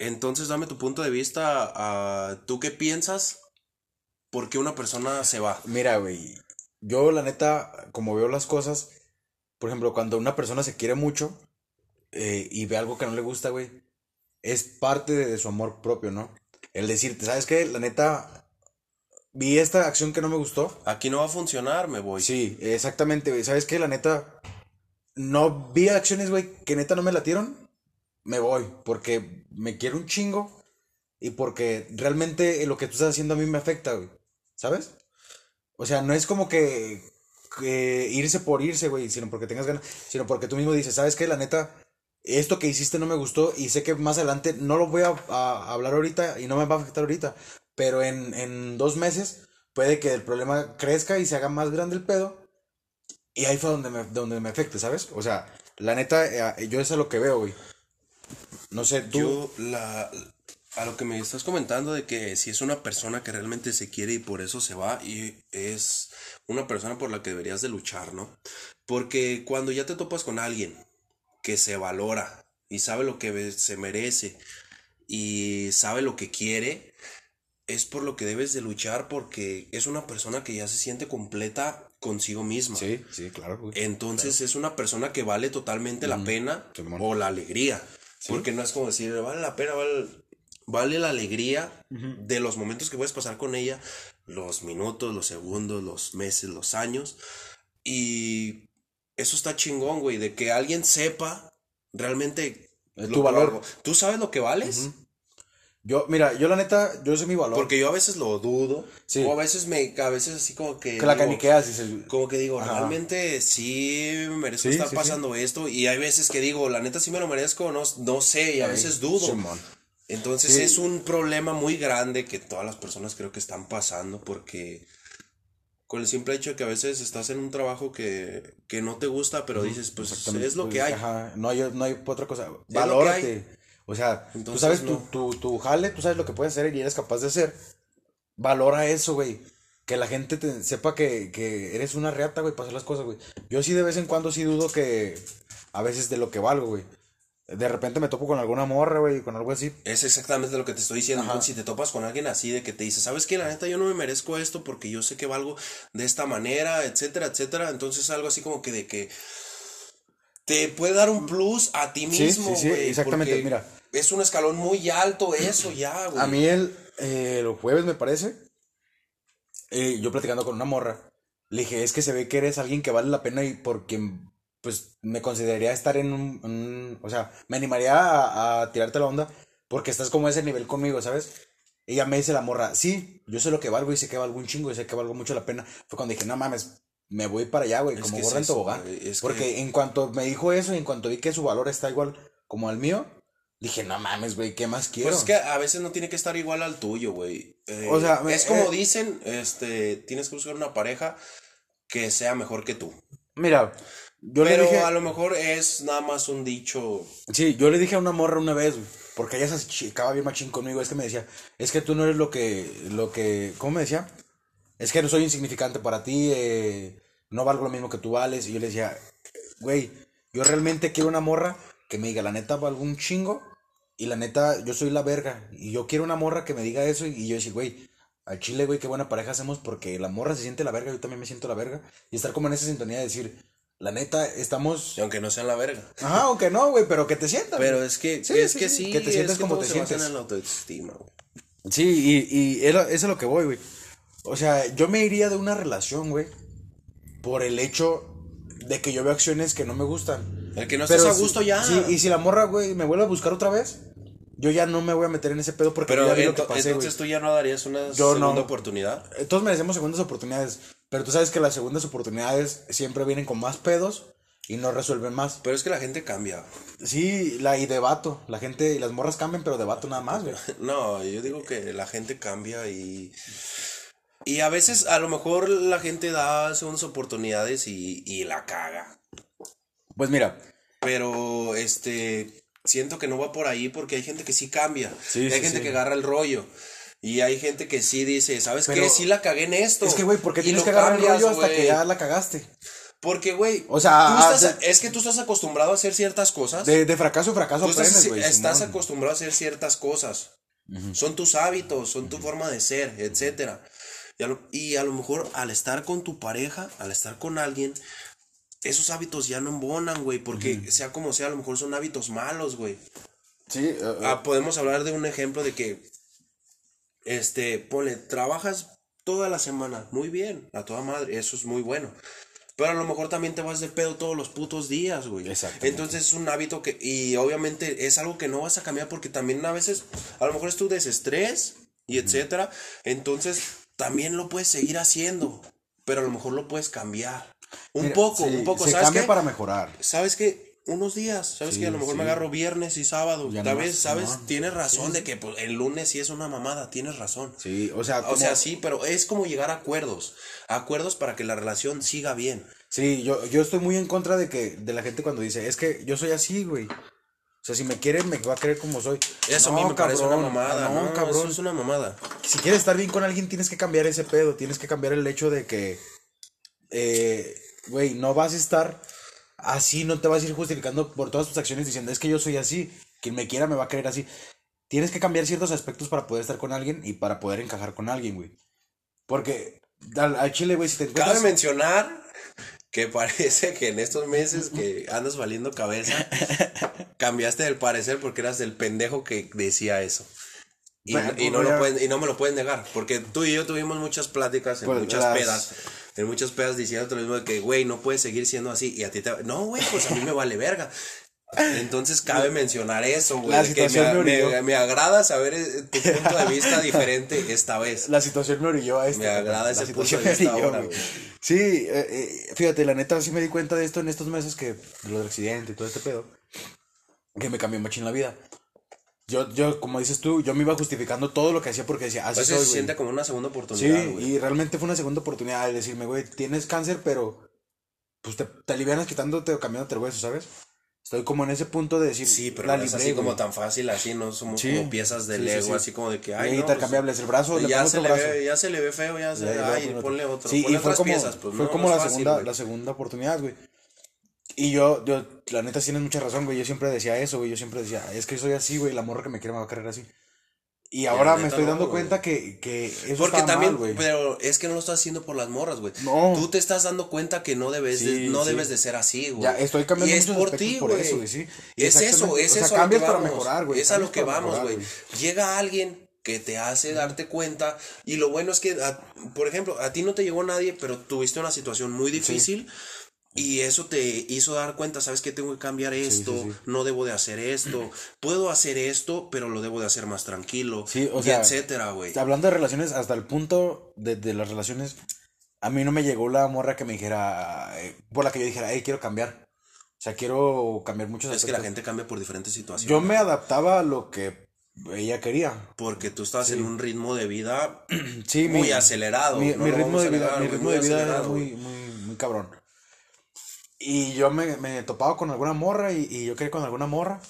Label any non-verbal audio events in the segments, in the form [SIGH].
Entonces, dame tu punto de vista. a ¿Tú qué piensas? ¿Por qué una persona se va? Mira, güey. Yo, la neta, como veo las cosas, por ejemplo, cuando una persona se quiere mucho eh, y ve algo que no le gusta, güey, es parte de, su amor propio, ¿no? El decirte, ¿sabes qué? La neta, vi esta acción que no me gustó. Aquí no va a funcionar, me voy. Sí, exactamente, güey. ¿Sabes qué? La neta, no vi acciones, güey, que neta no me latieron. Me voy, porque me quiero un chingo y porque realmente lo que tú estás haciendo a mí me afecta, güey. ¿Sabes? O sea, no es como que, irse por irse, güey, sino porque tengas ganas, sino porque tú mismo dices, ¿sabes qué? La neta, esto que hiciste no me gustó y sé que más adelante no lo voy a, hablar ahorita y no me va a afectar ahorita, pero en, en dos meses puede que el problema crezca y se haga más grande el pedo y ahí fue donde me, donde me afecte, ¿sabes? O sea, la neta, eh, yo eso es lo que veo, güey. No sé, tú... Yo, la, a lo que me estás comentando de que si es una persona que realmente se quiere y por eso se va y es una persona por la que deberías de luchar, ¿no? Porque cuando ya te topas con alguien que se valora y sabe lo que se merece y sabe lo que quiere, es por lo que debes de luchar porque es una persona que ya se siente completa consigo misma. Sí, sí, claro. Entonces es una persona que vale totalmente la pena o la alegría. Porque no es como decir, vale la pena, vale vale la alegría de los momentos que puedes pasar con ella, los minutos, los segundos, los meses, los años. Y eso está chingón, güey, de que alguien sepa realmente tu valor. ¿Tú sabes lo que vales? Yo, mira, yo la neta, yo sé mi valor. Porque yo a veces lo dudo. Sí. O a veces me, a veces así como que. Que la caniqueas, dices. Como que digo, realmente sí me merezco estar pasando esto. Y hay veces que digo, la neta sí me lo merezco, no, no sé, y a veces dudo. Entonces es un problema muy grande que todas las personas creo que están pasando porque con el simple hecho de que a veces estás en un trabajo que, no te gusta, pero dices, pues es lo que hay. no hay. No hay otra cosa. Valórate. O sea, tú sabes tu, tu, tu, jale, tú sabes lo que puedes hacer y eres capaz de hacer. Valora eso, güey. Que la gente te sepa que, que eres una reata, güey, para hacer las cosas, güey. Yo sí de vez en cuando sí dudo que a veces de lo que valgo, güey de repente me topo con alguna morra, güey, con algo así. Es exactamente lo que te estoy diciendo. Si te topas con alguien así de que te dice, ¿sabes qué? La neta yo no me merezco esto porque yo sé que valgo de esta manera, etcétera, etcétera. Entonces algo así como que de que te puede dar un plus a ti mismo, sí, sí, sí, exactamente, mira. Es un escalón muy alto eso ya, güey. A mí el, eh, los jueves me parece, eh, yo platicando con una morra, le dije, es que se ve que eres alguien que vale la pena y porque pues me consideraría estar en un, o sea, me animaría a, tirarte la onda porque estás como a ese nivel conmigo, ¿sabes? Ella me dice la morra, sí, yo sé lo que valgo y sé que valgo un chingo y sé que valgo mucho la pena. Fue cuando dije, no mames, me voy para allá, güey, como gorra en tobogán. porque en cuanto me dijo eso y en cuanto vi que su valor está igual como al mío, dije, no mames, güey, ¿qué más quiero? Pues es que a veces no tiene que estar igual al tuyo, güey. o sea, es como eh, dicen, este, tienes que buscar una pareja que sea mejor que tú. Mira, yo Pero le dije, a lo mejor es nada más un dicho. Sí, yo le dije a una morra una vez, porque ella se chicaba bien machín conmigo, es que me decía, es que tú no eres lo que, lo que, ¿cómo me decía? Es que no soy insignificante para ti, eh, no valgo lo mismo que tú vales. Y yo le decía, güey, yo realmente quiero una morra que me diga, la neta valgo un chingo, y la neta, yo soy la verga, y yo quiero una morra que me diga eso, y yo decía, güey, al chile, güey, qué buena pareja hacemos porque la morra se siente la verga, yo también me siento la verga, y estar como en esa sintonía de decir, la neta, estamos. Y aunque no sean la verga. Ajá, aunque no, güey, pero que te sientas. Pero es que sí, es que sí, Que te sientes como te sientes. en la autoestima, güey. Sí, y, y eso es lo que voy, güey. O sea, yo me iría de una relación, güey, por el hecho de que yo veo acciones que no me gustan. El que no estés a gusto ya. Sí, y si la morra, güey, me vuelve a buscar otra vez, yo ya no me voy a meter en ese pedo porque pero ya vi lo que pasé, entonces tú ya no darías una segunda oportunidad. Eh, todos merecemos segundas oportunidades, pero tú sabes que las segundas oportunidades siempre vienen con más pedos y no resuelven más. Pero es que la gente cambia. Sí, la y debato, la gente y las morras cambian, pero debato nada más, güey. [LAUGHS] no, yo digo que la gente cambia y y a veces a lo mejor la gente da segundas oportunidades y, y la caga. Pues mira, pero este siento que no va por ahí porque hay gente que sí cambia. hay gente que agarra el rollo. Y hay gente que sí dice, ¿sabes qué? Sí la cagué en esto. Es que, güey, ¿por qué tienes que agarrar el rollo hasta que ya la cagaste? Porque, güey, O sea, tú ah, estás- de- es que tú estás acostumbrado a hacer ciertas cosas. De, de fracaso en fracaso Tú estás, aprendes, güey. estás Simón. acostumbrado a hacer ciertas cosas. Son tus hábitos, son tu forma de ser, etcétera. Y a, lo, y a lo mejor al estar con tu pareja, al estar con alguien, esos hábitos ya no embonan, güey, porque sea como sea, a lo mejor son hábitos malos, güey. Sí, eh, eh, Ah, podemos hablar de un ejemplo de que, este, ponle, trabajas toda la semana, muy bien, a toda madre, eso es muy bueno. Pero a lo mejor también te vas de pedo todos los putos días, güey. Exactamente. Entonces es un hábito que, y obviamente es algo que no vas a cambiar porque también a veces, a lo mejor es tu desestrés y etcétera. Entonces también lo puedes seguir haciendo, pero a lo mejor lo puedes cambiar. Un mira, poco, sí, un poco, Se ¿sabes cambia qué? para mejorar. ¿Sabes qué? Unos días, ¿sabes Sí, qué? A lo mejor me agarro viernes y sábado. Ya Tal nomás, vez, ¿sabes? Tienes razón de que pues, el lunes sí es una mamada, tienes razón. Sí, o sea, O sea, sí, pero es como llegar a acuerdos. Acuerdos para que la relación siga bien. Sí, yo, yo estoy muy en contra de que de la gente cuando dice, es que yo soy así, güey. O sea, si me quiere, me va a querer como soy. Eso a No, mí me parece una cabrón, mamada. No, No, cabrón. Eso es una mamada. Si quieres estar bien con alguien, tienes que cambiar ese pedo. Tienes que cambiar el hecho de que, eh, güey, no vas a estar así, no te vas a ir justificando por todas tus acciones diciendo, es que yo soy así. Quien me quiera me va a querer así. Tienes que cambiar ciertos aspectos para poder estar con alguien y para poder encajar con alguien, güey. Porque al, al chile, güey, si te Cabe encuentras... mencionar que parece que en estos meses que andas valiendo cabeza, cambiaste del parecer porque eras del pendejo que decía eso. Y, Bueno, y no pues, lo ya- pueden, y no me lo puedes negar, porque tú y yo tuvimos muchas pláticas, en Pues, muchas las- pedas, en muchas pedas diciendo lo mismo de que, güey, no puedes seguir siendo así, y a ti te... No, güey, pues a mí me vale verga. Entonces cabe mencionar eso, güey, que me, me me- orilló. me agrada saber eh, tu punto de vista [LAUGHS] diferente esta vez. La situación me orilló a esto. Me agrada La ese punto de vista orilló, ahora, güey. Sí, eh, eh, fíjate, la neta sí me di cuenta de esto en estos meses que, lo del accidente y todo este pedo, que me cambió machín la vida. Yo, yo, como dices tú, yo me iba justificando todo lo que hacía porque decía, así Pues soy, se güey. siente como una segunda Sí, oportunidad, güey. y realmente fue una segunda oportunidad de decirme, güey, tienes cáncer, pero pues te, te alivianas quitándote o cambiándote el hueso, ¿sabes? Estoy como en ese punto de decir, Sí, pero la no es libré, así como tan fácil, así no somos Sí, como piezas de sí, Lego, sí. así como de que, ay, no, intercambiables, el brazo, pues, le ya pongo se otro le brazo. ve, ya se le ve feo, ya se, Ya, ya, ay, otro. ponle otro, Sí, ponle y fue como, piezas, pues fue no, como la fácil, segunda, güey. la segunda oportunidad, güey. Y yo, yo, la neta tienes mucha razón, güey. Yo siempre decía eso, güey. Yo siempre decía, es que soy así, güey. La morra que me quiere me va a querer así. Y ahora me estoy dando cuenta que, que eso Porque está también, mal, güey. pero es que no lo estás haciendo por las morras, güey. No. Tú te estás dando cuenta que no debes, de, no sí. debes de ser así, güey. Ya, estoy cambiando y es por ti, por eso, güey, sí. Es eso, es O sea, eso. cambias para mejorar, güey, Es a lo que vamos, güey. Llega alguien que te hace darte cuenta y lo bueno es que, a- por ejemplo, a ti no te llegó nadie, pero tuviste una situación muy difícil. Y eso te hizo dar cuenta, sabes que tengo que cambiar esto, sí, sí. no debo de hacer esto, puedo hacer esto, pero lo debo de hacer más tranquilo, Sí, o y sea, etcétera, güey. Hablando de relaciones, hasta el punto de, de las relaciones, a mí no me llegó la morra que me dijera, eh, por la que yo dijera, hey, quiero cambiar. O sea, quiero cambiar muchos Es que la aspectos. gente cambia por diferentes situaciones. Yo me adaptaba a lo que ella quería. Porque tú estás en un ritmo de vida Sí, muy mi- acelerado. Mi, no mi lo ritmo de vida, mi ritmo de vida era muy, muy, muy cabrón. Y yo me, me topaba con alguna morra y, y yo quería con alguna morra.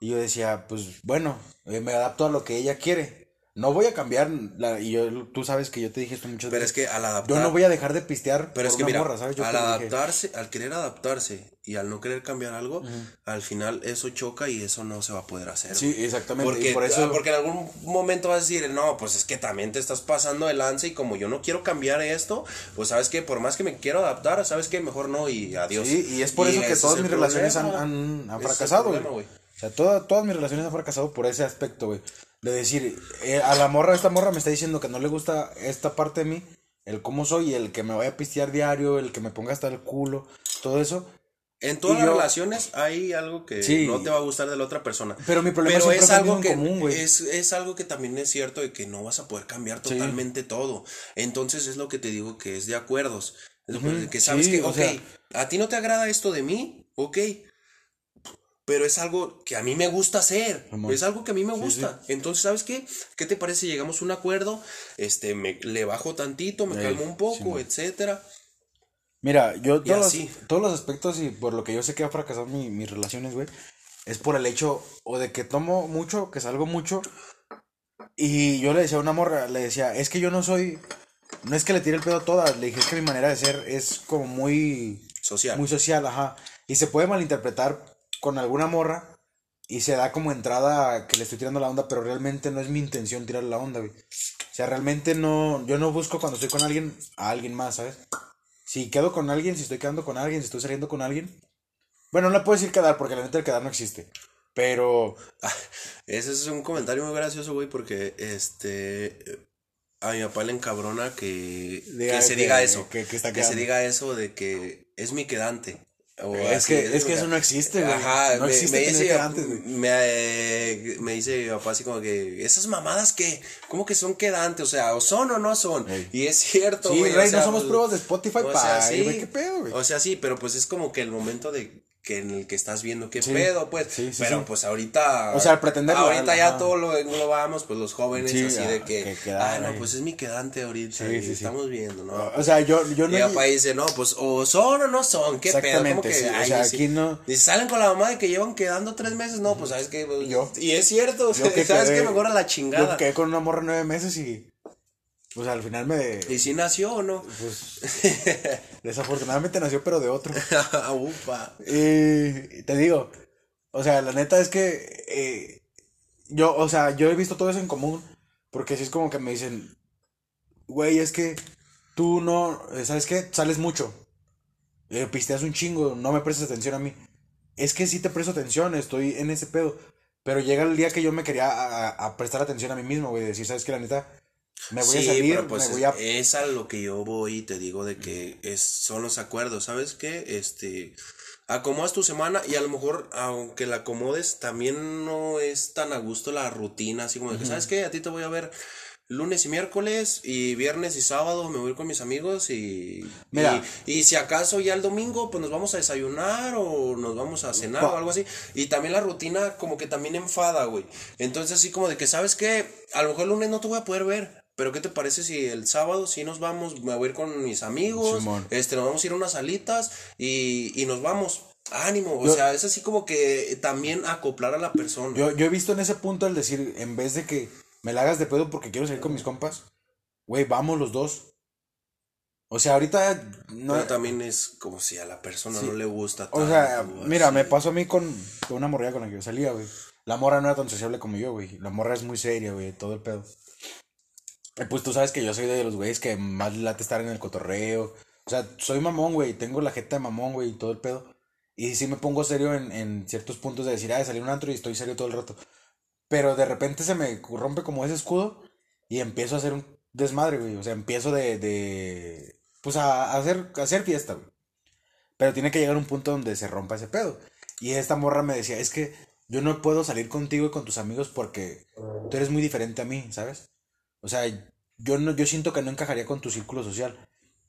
Y yo decía, pues bueno, eh, me adapto a lo que ella quiere. No voy a cambiar, la, y yo, tú sabes que yo te dije esto muchas Pero es veces. que al adaptar. yo no voy a dejar de pistear Pero por es que una mira, morra, ¿sabes? Yo al dije. adaptarse, al querer adaptarse y al no querer cambiar algo, al final eso choca y eso no se va a poder hacer. Sí, güey. exactamente. Porque, por eso, porque en algún momento vas a decir, no, pues es que también te estás pasando de lance y como yo no quiero cambiar esto, pues sabes que por más que me quiero adaptar, sabes que mejor no y adiós. Sí, y es por eso que todas es mis el relaciones han, es fracasado, güey. problema, güey. O sea, toda- todas mis relaciones han fracasado por ese aspecto, güey. De decir, eh, a la morra, esta morra me está diciendo que no le gusta esta parte de mí, el cómo soy, el que me vaya a pistear diario, el que me ponga hasta el culo, todo eso. En todas Y las yo- relaciones hay algo que Sí. no te va a gustar de la otra persona. Pero mi problema Pero es algo que común, güey. es, es algo que también es cierto de que no vas a poder cambiar totalmente todo. Entonces es lo que te digo que es de acuerdos. Es lo que- sabes sí, que, ok, sea- a ti no te agrada esto de mí, ok. Pero es algo que a mí me gusta hacer. Es algo que a mí me gusta. Entonces, ¿sabes qué? ¿Qué te parece? si Llegamos a un acuerdo, este, me, le bajo tantito, me calmo un poco, etcétera. Mira, yo todos, los, todos los aspectos y por lo que yo sé que ha fracasado mi- mis relaciones, güey, es por el hecho o de que tomo mucho, que salgo mucho. Y yo le decía a una morra, le decía, es que yo no soy, no es que le tire el pedo a todas, le dije, es que mi manera de ser es como muy social. Muy social, ajá. Y se puede malinterpretar con alguna morra y se da como entrada que le estoy tirando la onda, pero realmente no es mi intención tirar la onda, güey. O sea, realmente no, yo no busco cuando estoy con alguien a alguien más, ¿sabes? Si quedo con alguien, si estoy quedando con alguien, si estoy saliendo con alguien. Bueno, no le puedo decir quedar porque la neta el quedar no existe. Pero [LAUGHS] Ese es un comentario muy gracioso, güey, porque este. A mi papá le encabrona que, Diga que se que- diga eso. que- que está se diga eso de que es mi quedante. Es que- es que eso no existe, güey. Ajá, No me, existe me dice, quedantes, güey. me, eh, me dice mi papá así como que, esas mamadas que, ¿cómo que son quedantes? O sea, o son o no son. Ey. Y es cierto, Sí, güey. o Rey, sea, no somos pruebas de Spotify o para sea, sí. güey, qué pedo, güey. O sea, sí, pero pues es como que el momento de que en el que estás viendo qué Sí. pedo, pues. Sí, sí, pero pues ahorita. O sea, al pretenderlo, Ahorita ya todo lo englobamos, pues los jóvenes, Sí, así ah, de que. que ah, no, ahí. pues es mi quedante ahorita. Sí, y sí, sí. estamos viendo, ¿no? O sea, yo, yo Y no. mi papá dice, no, pues o son o no son, qué pedo, Exactamente, o sea, aquí no- Dice, salen con la mamá de que llevan quedando tres meses, no, pues sabes que, Yo. y es cierto, Yo que sabes quedé- que mejor a la Yo chingada. quedé con una morra nueve meses y. Pues al final me. Y si nació o no. Pues. [LAUGHS] desafortunadamente nació, pero de otro. [LAUGHS] Ufa. Y te digo, o sea, la neta es que eh, yo, o sea, yo he visto todo eso en común, porque si es como que me dicen, güey, es que tú no, ¿sabes qué? Sales mucho, eh, pisteas un chingo, no me prestas atención a mí. Es que sí te presto atención, estoy en ese pedo, pero llega el día que yo me quería a prestar atención a mí mismo, güey, decir, ¿sabes qué? La neta, me voy sí, a salir, pero pues me es, voy a... es a lo que yo voy y te digo de que es, son los acuerdos, ¿sabes qué? Este, acomodas tu semana y a lo mejor, aunque la acomodes, también no es tan a gusto la rutina, así como de que, ¿sabes qué? A ti te voy a ver lunes y miércoles y viernes y sábado me voy a ir con mis amigos y, Mira. y, y si acaso ya el domingo pues nos vamos a desayunar o nos vamos a cenar Pa- o algo así y también la rutina como que también enfada, güey. Entonces así como de que, ¿sabes qué? A lo mejor el lunes no te voy a poder ver. Pero ¿qué te parece si el sábado sí nos vamos? Me voy a ir con mis amigos. Simón. Este, nos vamos a ir a unas alitas y, y nos vamos. Ánimo. O Yo- sea, es así como que también acoplar a la persona. Yo, yo he visto en ese punto el decir, en vez de que me la hagas de pedo porque quiero salir con mis compas, güey, vamos los dos. O sea, ahorita no. Pero también es como si a la persona Sí. no le gusta O sea, tanto, mira, así. me pasó a mí con, con una morrilla con la que yo salía, güey. La morra no era tan sociable como yo, güey. La morra es muy seria, güey, todo el pedo. Y pues tú sabes que yo soy de los güeyes que más late estar en el cotorreo. O sea, soy mamón, güey. Tengo la jeta de mamón, güey, y todo el pedo. Y sí me pongo serio en, en ciertos puntos de decir, ah, salí a un antro y estoy serio todo el rato. Pero de repente se me rompe como ese escudo y empiezo a hacer un desmadre, güey. O sea, empiezo de, de pues a, a hacer, a hacer fiesta, güey. Pero tiene que llegar un punto donde se rompa ese pedo. Y esta morra me decía, es que yo no puedo salir contigo y con tus amigos porque tú eres muy diferente a mí, ¿sabes? O sea, yo no, yo siento que no encajaría con tu círculo social.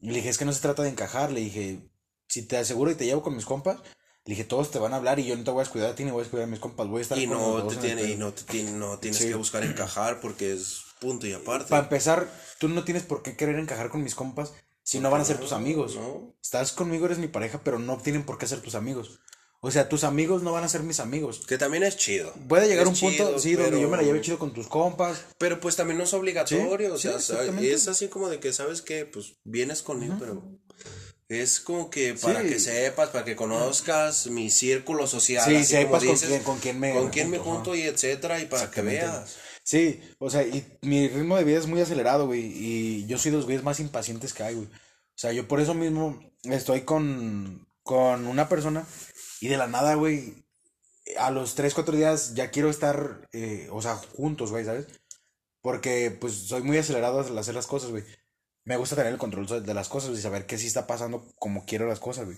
Y le dije, es que no se trata de encajar. Le dije, si te aseguro y te llevo con mis compas, le dije, todos te van a hablar y yo no te voy a descuidar a ti ni voy a descuidar a mis compas. Voy a estar Y con no te el tiene, y pedo". no te tiene, no tienes Sí. que buscar encajar porque es punto y aparte. Para empezar, tú no tienes por qué querer encajar con mis compas si no van a ser tus amigos. no. Estás conmigo, eres mi pareja, pero no tienen por qué ser tus amigos. O sea, tus amigos no van a ser mis amigos. Que también es chido. Puede llegar Es un punto, sí, donde yo me la lleve chido con tus compas. Pero pues también no es obligatorio, Sí, o sea, sí, es así como de que sabes que pues vienes conmigo, pero es como que para Sí. que sepas, para que conozcas mi círculo social, Sí, sepas con dices, quién- con quién me con quién me junto, junto y etcétera y para que veas. Sí, o sea, y mi ritmo de vida es muy acelerado, güey. Y yo soy de los güeyes más impacientes que hay, güey. O sea, yo por eso mismo estoy con, con una persona y de la nada, güey, a los 3, 4 días ya quiero estar, eh, o sea, juntos, güey, ¿sabes? Porque pues soy muy acelerado al hacer las cosas, güey. Me gusta tener el control de las cosas y saber qué sí está pasando como quiero las cosas, güey.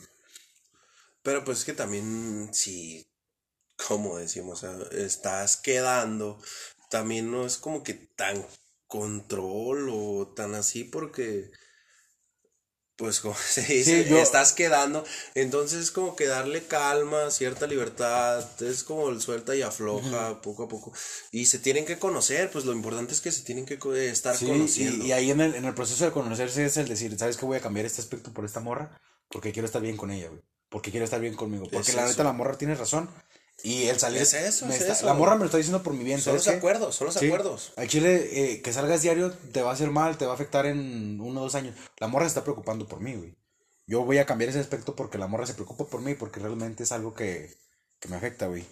Pero pues es que también si como decimos, estás quedando, también no es como que tan control o tan así porque pues como [LAUGHS] se dice, Sí, yo- estás quedando, entonces es como que darle calma, cierta libertad, es como el suelta y afloja poco a poco y se tienen que conocer, pues lo importante es que se tienen que eh, estar Sí, conociendo. y, y ahí en el, en el proceso de conocerse es el decir, ¿sabes qué? Voy a cambiar este aspecto por esta morra porque quiero estar bien con ella, güey. Porque quiero estar bien conmigo. Porque Es la eso. neta, la morra tiene razón. Y el salir. Es eso, me es está- eso. La morra me lo está diciendo por mi bien, son ¿sabes los qué? acuerdos, son los Sí. acuerdos. Al chile, eh, que salgas diario te va a hacer mal, te va a afectar en uno o dos años. La morra se está preocupando por mí, güey. yo voy a cambiar ese aspecto porque la morra se preocupa por mí, porque realmente es algo que, que me afecta, güey.